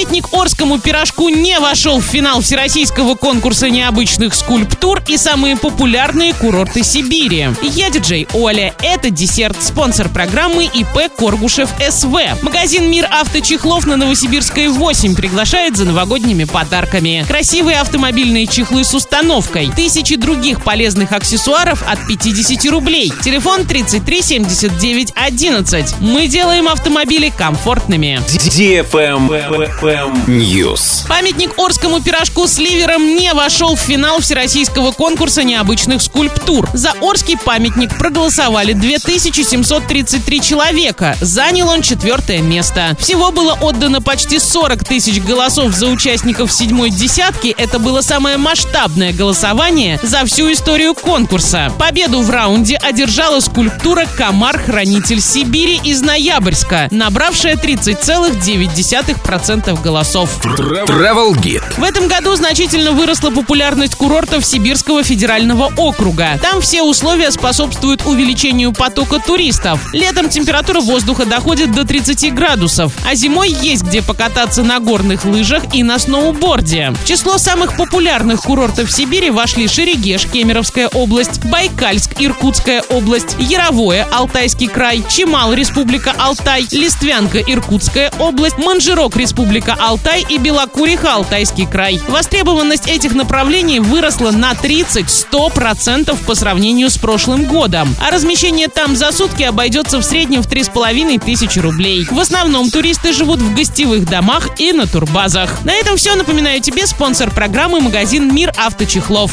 Памятник Орскому пирожку не вошел в финал всероссийского конкурса необычных скульптур и самые популярные курорты Сибири. Я диджей Оля. Это десерт. Спонсор программы ИП Коргушев СВ. Магазин «Мир авточехлов» на Новосибирской 8 приглашает за новогодними подарками. Красивые автомобильные чехлы с установкой. Тысячи других полезных аксессуаров от 50 рублей. Телефон 33 79 11. Мы делаем автомобили комфортными. News. Памятник Орскому пирожку с ливером не вошел в финал всероссийского конкурса необычных скульптур. За Орский памятник проголосовали 2733 человека. Занял он четвертое место. Всего было отдано почти 40 тысяч голосов за участников седьмой десятки. Это было самое масштабное голосование за всю историю конкурса. Победу в раунде одержала скульптура «Комар-хранитель Сибири» из Ноябрьска, набравшая 30,9% голосов. Travel Guide. В этом году значительно выросла популярность курортов Сибирского федерального округа. Там все условия способствуют увеличению потока туристов. Летом температура воздуха доходит до 30 градусов, а зимой есть где покататься на горных лыжах и на сноуборде. В число самых популярных курортов Сибири вошли Шерегеш, Кемеровская область, Байкальск, Иркутская область, Яровое, Алтайский край, Чемал, Республика Алтай, Листвянка, Иркутская область, Манжирок, Республика Алтай и Белокуриха, Алтайский край. Востребованность этих направлений выросла на 30-100% по сравнению с прошлым годом. А размещение там за сутки обойдется в среднем в 3,5 тысячи рублей. В основном туристы живут в гостевых домах и на турбазах. На этом все. Напоминаю тебе спонсор программы магазин «Мир авточехлов».